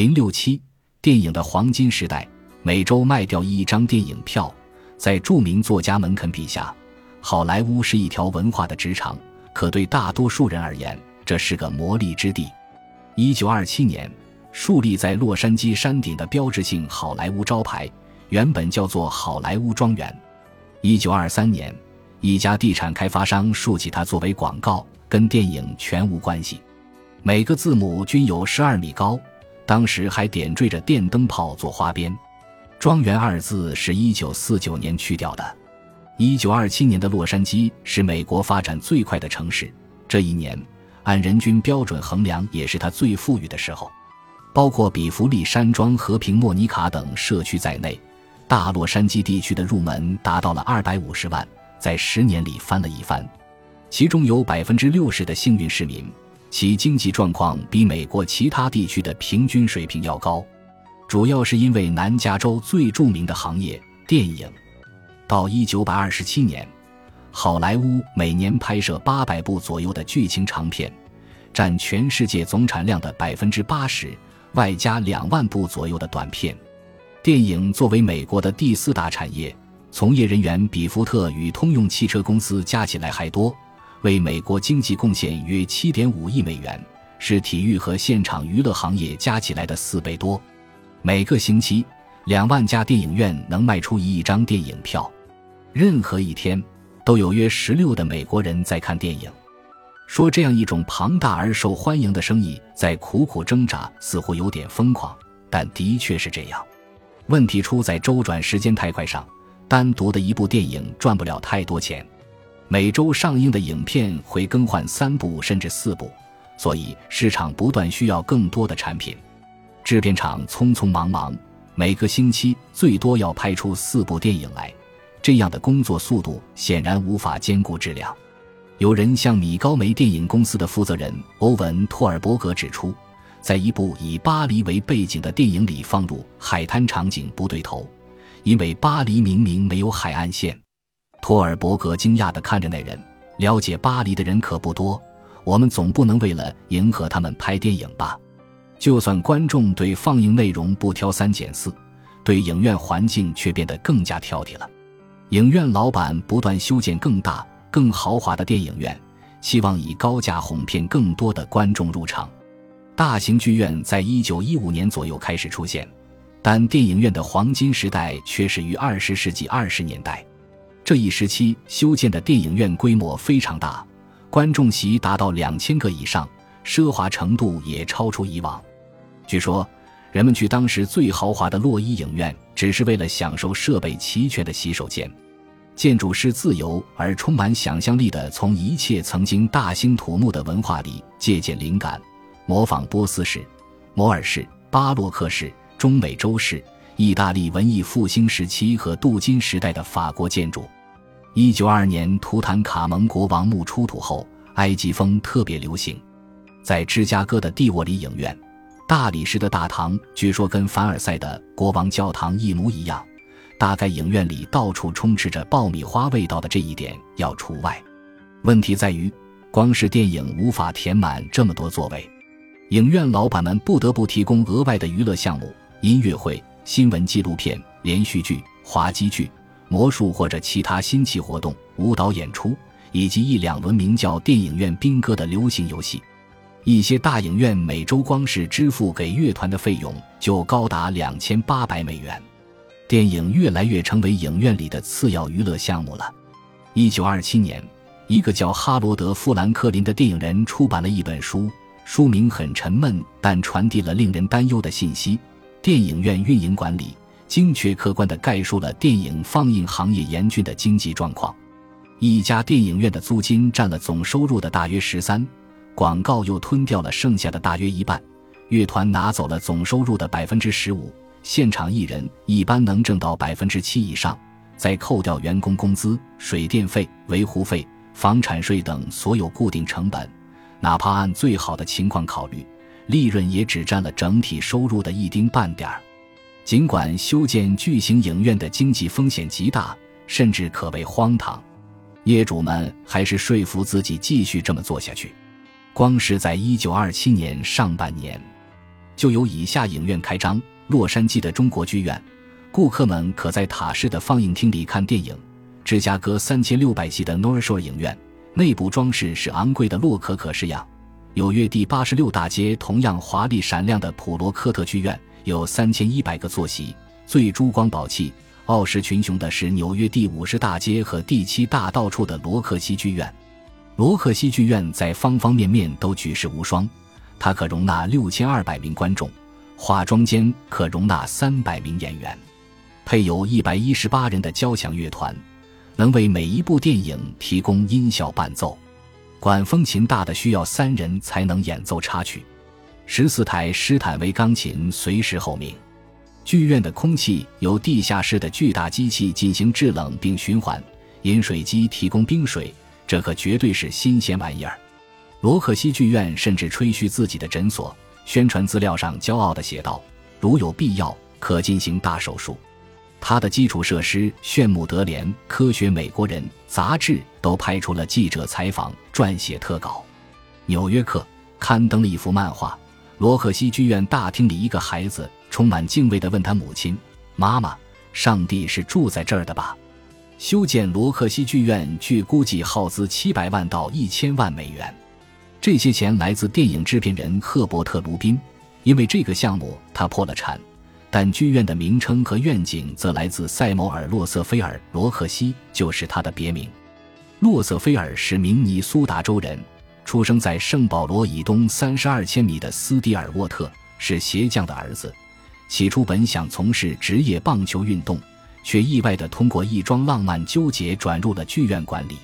零六七电影的黄金时代，每周卖掉一张电影票。在著名作家门肯笔下，好莱坞是一条文化的职场，可对大多数人而言，这是个魔力之地。一九二七年，树立在洛杉矶山顶的标志性好莱坞招牌，原本叫做好莱坞庄园。一九二三年，一家地产开发商竖起它作为广告，跟电影全无关系。每个字母均有十二米高，当时还点缀着电灯泡做花边。庄园二字是一九四九年去掉的。一九二七年的洛杉矶是美国发展最快的城市，这一年按人均标准衡量也是它最富裕的时候。包括比弗利山庄、和平莫尼卡等社区在内，大洛杉矶地区的入门达到了二百五十万，在十年里翻了一番。其中有百分之六十的幸运市民，其经济状况比美国其他地区的平均水平要高。主要是因为南加州最著名的行业电影，到一九二七年，好莱坞每年拍摄八百部左右的剧情长片，占全世界总产量的百分之八十，外加两万部左右的短片。电影作为美国的第四大产业，从业人员比福特与通用汽车公司加起来还多，为美国经济贡献约七点五亿美元，是体育和现场娱乐行业加起来的四倍多。每个星期，两万家电影院能卖出一亿张电影票，任何一天都有约十六的美国人在看电影。说这样一种庞大而受欢迎的生意在苦苦挣扎，似乎有点疯狂，但的确是这样。问题出在周转时间太快上，单独的一部电影赚不了太多钱。每周上映的影片会更换三部甚至四部，所以市场不断需要更多的产品。制片厂匆匆忙忙，每个星期最多要拍出四部电影来，这样的工作速度显然无法兼顾质量。有人向米高梅电影公司的负责人欧文·托尔伯格指出，在一部以巴黎为背景的电影里放入海滩场景不对头，因为巴黎明明没有海岸线。托尔伯格惊讶地看着那人，了解巴黎的人可不多，我们总不能为了迎合他们拍电影吧？就算观众对放映内容不挑三拣四，对影院环境却变得更加挑剔了。影院老板不断修建更大、更豪华的电影院，希望以高价哄骗更多的观众入场。大型剧院在一九一五年左右开始出现，但电影院的黄金时代却始于二十世纪二十年代。这一时期修建的电影院规模非常大，观众席达到两千个以上，奢华程度也超出以往。据说，人们去当时最豪华的洛伊影院，只是为了享受设备齐全的洗手间。建筑师自由而充满想象力的从一切曾经大兴土木的文化里借鉴灵感，模仿波斯式、摩尔式、巴洛克式、中美洲式、意大利文艺复兴时期和镀金时代的法国建筑。一九二年，图坦卡蒙国王墓出土后，埃及风特别流行，在芝加哥的蒂沃里影院。大理石的大堂据说跟凡尔赛的国王教堂一模一样，大概影院里到处充斥着爆米花味道的这一点要除外。问题在于，光是电影无法填满这么多座位，影院老板们不得不提供额外的娱乐项目：音乐会、新闻纪录片、连续剧、滑稽剧、魔术或者其他新奇活动、舞蹈演出，以及一两轮名叫“电影院兵歌”的流行游戏。一些大影院每周光是支付给乐团的费用就高达两千八百美元。电影越来越成为影院里的次要娱乐项目了。一九二七年，一个叫哈罗德·富兰克林的电影人出版了一本书，书名很沉闷，但传递了令人担忧的信息：电影院运营管理，精确客观地概述了电影放映行业严峻的经济状况。一家电影院的租金占了总收入的大约十三。广告又吞掉了剩下的大约一半，乐团拿走了总收入的百分之十五，现场艺人一般能挣到百分之七以上，再扣掉员工工资、水电费、维护费、房产税等所有固定成本，哪怕按最好的情况考虑，利润也只占了整体收入的一丁半点儿。尽管修建巨型影院的经济风险极大，甚至可谓荒唐，业主们还是说服自己继续这么做下去。光是在一九二七年上半年，就有以下影院开张：洛杉矶的中国剧院，顾客们可在塔式的放映厅里看电影；芝加哥三千六百系的 North Shore 影院，内部装饰是昂贵的洛可可式样；纽约第八十六大街同样华丽闪亮的普罗科特剧院，有三千一百个坐席，最珠光宝气、傲视群雄的是纽约第五十大街和第七大道处的罗克西剧院。罗克西剧院在方方面面都举世无双，它可容纳六千二百名观众，化妆间可容纳三百名演员，配有一百一十八人的交响乐团，能为每一部电影提供音效伴奏。管风琴大的需要三人才能演奏插曲，十四台施坦威钢琴随时候命。剧院的空气由地下室的巨大机器进行制冷并循环，饮水机提供冰水。这可绝对是新鲜玩意儿。罗克西剧院甚至吹嘘自己的诊所，宣传资料上骄傲地写道：“如有必要，可进行大手术。”它的基础设施炫目得连，《科学美国人》杂志都拍出了记者采访、撰写特稿。《纽约客》刊登了一幅漫画：罗克西剧院大厅里，一个孩子充满敬畏地问他母亲：“妈妈，上帝是住在这儿的吧？”修建罗克西剧院，据估计耗资七百万到一千万美元。这些钱来自电影制片人赫伯特·卢宾，因为这个项目他破了产。但剧院的名称和愿景则来自塞缪尔·洛瑟菲尔，罗克西就是他的别名。洛瑟菲尔是明尼苏达州人，出生在圣保罗以东三十二千米的斯蒂尔沃特，是鞋匠的儿子。起初本想从事职业棒球运动。却意外地通过一桩浪漫纠结转入了剧院管理。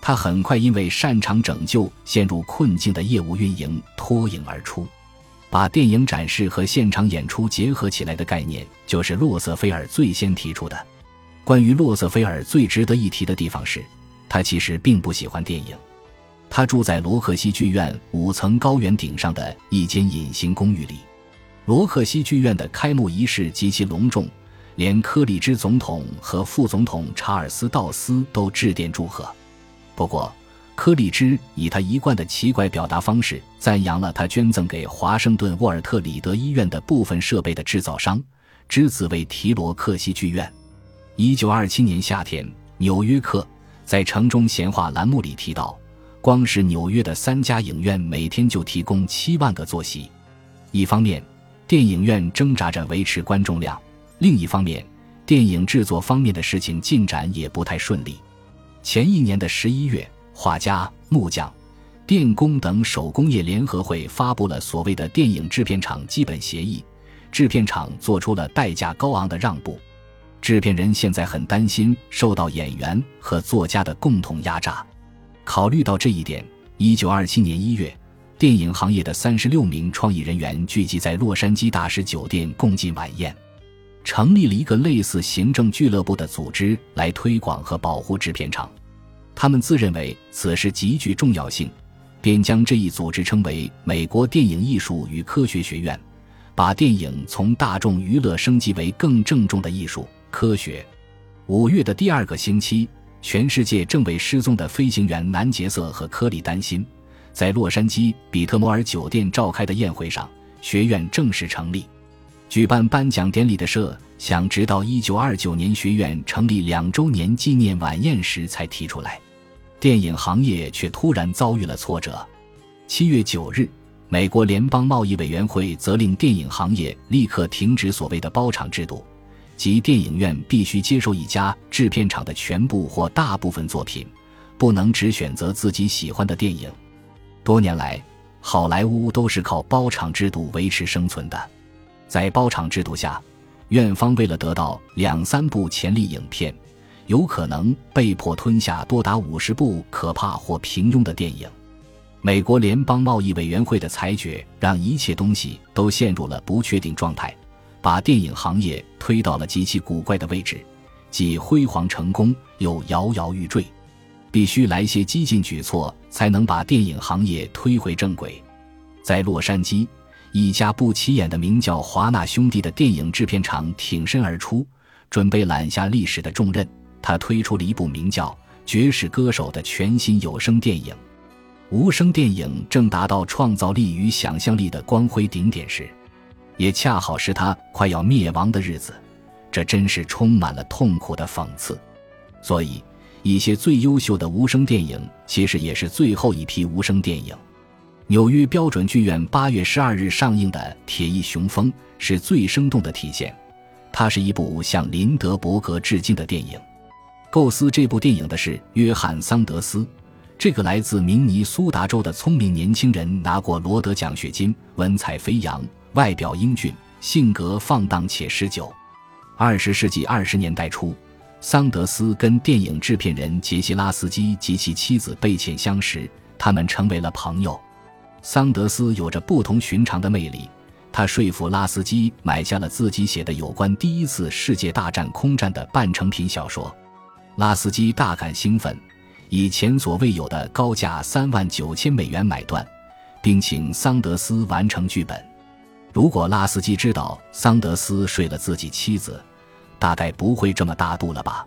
他很快因为擅长拯救陷入困境的业务运营脱颖而出。把电影展示和现场演出结合起来的概念，就是洛瑟菲尔最先提出的。关于洛瑟菲尔最值得一提的地方是，他其实并不喜欢电影。他住在罗克西剧院五层高原顶上的一间隐形公寓里。罗克西剧院的开幕仪式极其隆重。连科里兹总统和副总统查尔斯·道斯都致电祝贺。不过，科里兹以他一贯的奇怪表达方式赞扬了他捐赠给华盛顿沃尔特里德医院的部分设备的制造商，之子为提罗克西剧院。一九二七年夏天，《纽约客》在城中闲话栏目里提到，光是纽约的三家影院每天就提供七万个坐席。一方面，电影院挣扎着维持观众量。另一方面，电影制作方面的事情进展也不太顺利。前一年的十一月，画家、木匠、电工等手工业联合会发布了所谓的电影制片厂基本协议，制片厂做出了代价高昂的让步。制片人现在很担心受到演员和作家的共同压榨。考虑到这一点，一九二七年一月，电影行业的三十六名创意人员聚集在洛杉矶大使酒店共进晚宴。成立了一个类似行政俱乐部的组织来推广和保护制片厂，他们自认为此事极具重要性，便将这一组织称为美国电影艺术与科学学院，把电影从大众娱乐升级为更郑重的艺术科学。五月的第二个星期，全世界正为失踪的飞行员南杰瑟和科里担心，在洛杉矶比特摩尔酒店召开的宴会上，学院正式成立。举办颁奖典礼的设想，直到一九二九年学院成立两周年纪念晚宴时才提出来。电影行业却突然遭遇了挫折。七月九日，美国联邦贸易委员会责令电影行业立刻停止所谓的包场制度，即电影院必须接受一家制片厂的全部或大部分作品，不能只选择自己喜欢的电影。多年来，好莱坞都是靠包场制度维持生存的。在包场制度下，院方为了得到两三部潜力影片，有可能被迫吞下多达五十部可怕或平庸的电影。美国联邦贸易委员会的裁决让一切东西都陷入了不确定状态，把电影行业推到了极其古怪的位置，既辉煌成功又摇摇欲坠。必须来些激进举措，才能把电影行业推回正轨。在洛杉矶。一家不起眼的名叫华纳兄弟的电影制片厂挺身而出，准备揽下历史的重任。他推出了一部名叫《爵士歌手》的全新有声电影。无声电影正达到创造力与想象力的光辉顶点时，也恰好是他快要灭亡的日子。这真是充满了痛苦的讽刺。所以，一些最优秀的无声电影其实也是最后一批无声电影。纽约标准剧院八月十二日上映的《铁翼雄风》是最生动的体现。它是一部向林德伯格致敬的电影。构思这部电影的是约翰·桑德斯，这个来自明尼苏达州的聪明年轻人拿过罗德奖学金，文采飞扬，外表英俊，性格放荡且持久。二十世纪二十年代初，桑德斯跟电影制片人杰西·拉斯基及其妻子贝茜相识，他们成为了朋友。桑德斯有着不同寻常的魅力，他说服拉斯基买下了自己写的有关第一次世界大战空战的半成品小说。拉斯基大感兴奋，以前所未有的高价三万九千美元买断，并请桑德斯完成剧本。如果拉斯基知道桑德斯睡了自己妻子，大概不会这么大度了吧。